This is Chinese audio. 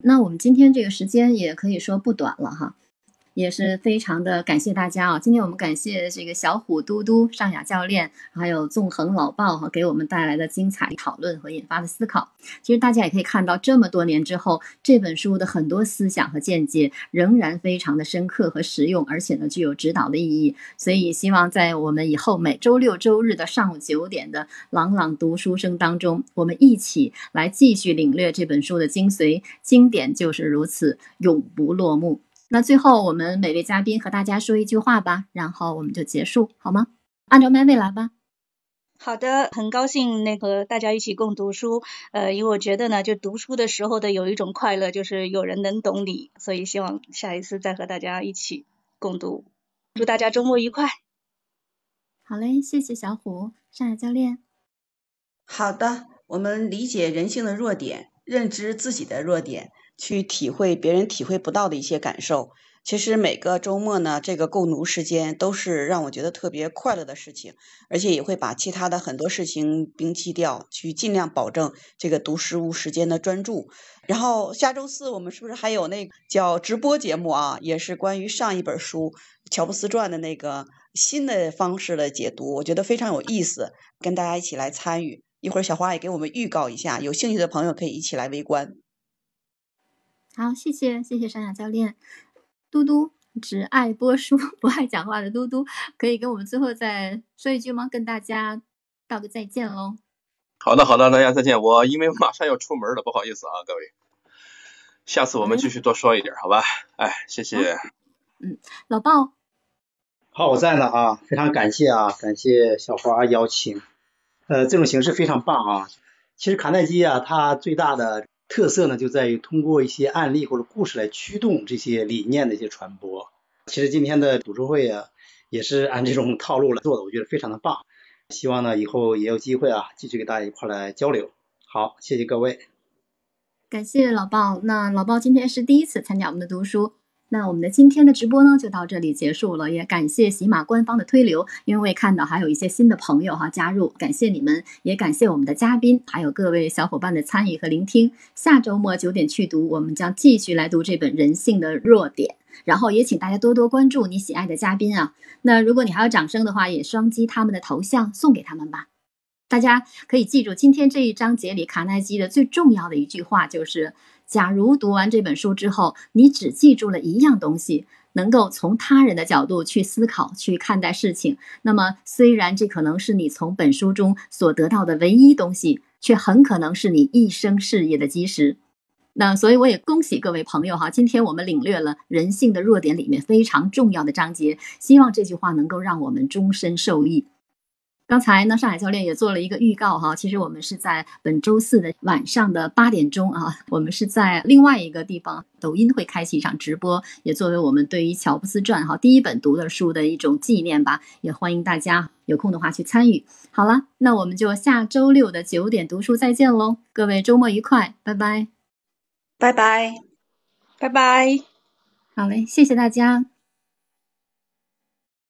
那我们今天这个时间也可以说不短了哈。也是非常的感谢大家啊！今天我们感谢这个小虎嘟嘟、尚雅教练，还有纵横老鲍哈，给我们带来的精彩讨论和引发的思考。其实大家也可以看到，这么多年之后，这本书的很多思想和见解仍然非常的深刻和实用，而且呢具有指导的意义。所以希望在我们以后每周六周日的上午九点的朗朗读书声当中，我们一起来继续领略这本书的精髓。经典就是如此，永不落幕。那最后，我们每位嘉宾和大家说一句话吧，然后我们就结束，好吗？按照麦位来吧。好的，很高兴那个大家一起共读书，呃，因为我觉得呢，就读书的时候的有一种快乐，就是有人能懂你，所以希望下一次再和大家一起共读。祝大家周末愉快。好嘞，谢谢小虎，上海教练。好的，我们理解人性的弱点，认知自己的弱点。去体会别人体会不到的一些感受。其实每个周末呢，这个共读时间都是让我觉得特别快乐的事情，而且也会把其他的很多事情摒弃掉，去尽量保证这个读书时间的专注。然后下周四我们是不是还有那叫直播节目啊？也是关于上一本书《乔布斯传》的那个新的方式的解读，我觉得非常有意思，跟大家一起来参与。一会儿小花也给我们预告一下，有兴趣的朋友可以一起来围观。好，谢谢谢谢山雅教练，嘟嘟只爱播书 不爱讲话的嘟嘟，可以跟我们最后再说一句吗？跟大家道个再见喽。好的好的，大家再见。我因为马上要出门了，不好意思啊，各位。下次我们继续多说一点，好吧？哎，谢谢。嗯，老鲍。好，我在呢啊，非常感谢啊，感谢小花邀请。呃，这种形式非常棒啊。其实卡耐基啊，他最大的。特色呢，就在于通过一些案例或者故事来驱动这些理念的一些传播。其实今天的读书会啊，也是按这种套路来做的，我觉得非常的棒。希望呢以后也有机会啊，继续跟大家一块来交流。好，谢谢各位。感谢老鲍。那老鲍今天是第一次参加我们的读书。那我们的今天的直播呢，就到这里结束了。也感谢喜马官方的推流，因为看到还有一些新的朋友哈加入，感谢你们，也感谢我们的嘉宾，还有各位小伙伴的参与和聆听。下周末九点去读，我们将继续来读这本《人性的弱点》，然后也请大家多多关注你喜爱的嘉宾啊。那如果你还有掌声的话，也双击他们的头像送给他们吧。大家可以记住今天这一章节里卡耐基的最重要的一句话就是。假如读完这本书之后，你只记住了一样东西，能够从他人的角度去思考、去看待事情，那么虽然这可能是你从本书中所得到的唯一东西，却很可能是你一生事业的基石。那所以我也恭喜各位朋友哈，今天我们领略了人性的弱点里面非常重要的章节，希望这句话能够让我们终身受益。刚才呢，上海教练也做了一个预告哈。其实我们是在本周四的晚上的八点钟啊，我们是在另外一个地方，抖音会开启一场直播，也作为我们对于《乔布斯传》哈第一本读的书的一种纪念吧。也欢迎大家有空的话去参与。好了，那我们就下周六的九点读书再见喽，各位周末愉快，拜拜，拜拜，拜拜，好嘞，谢谢大家。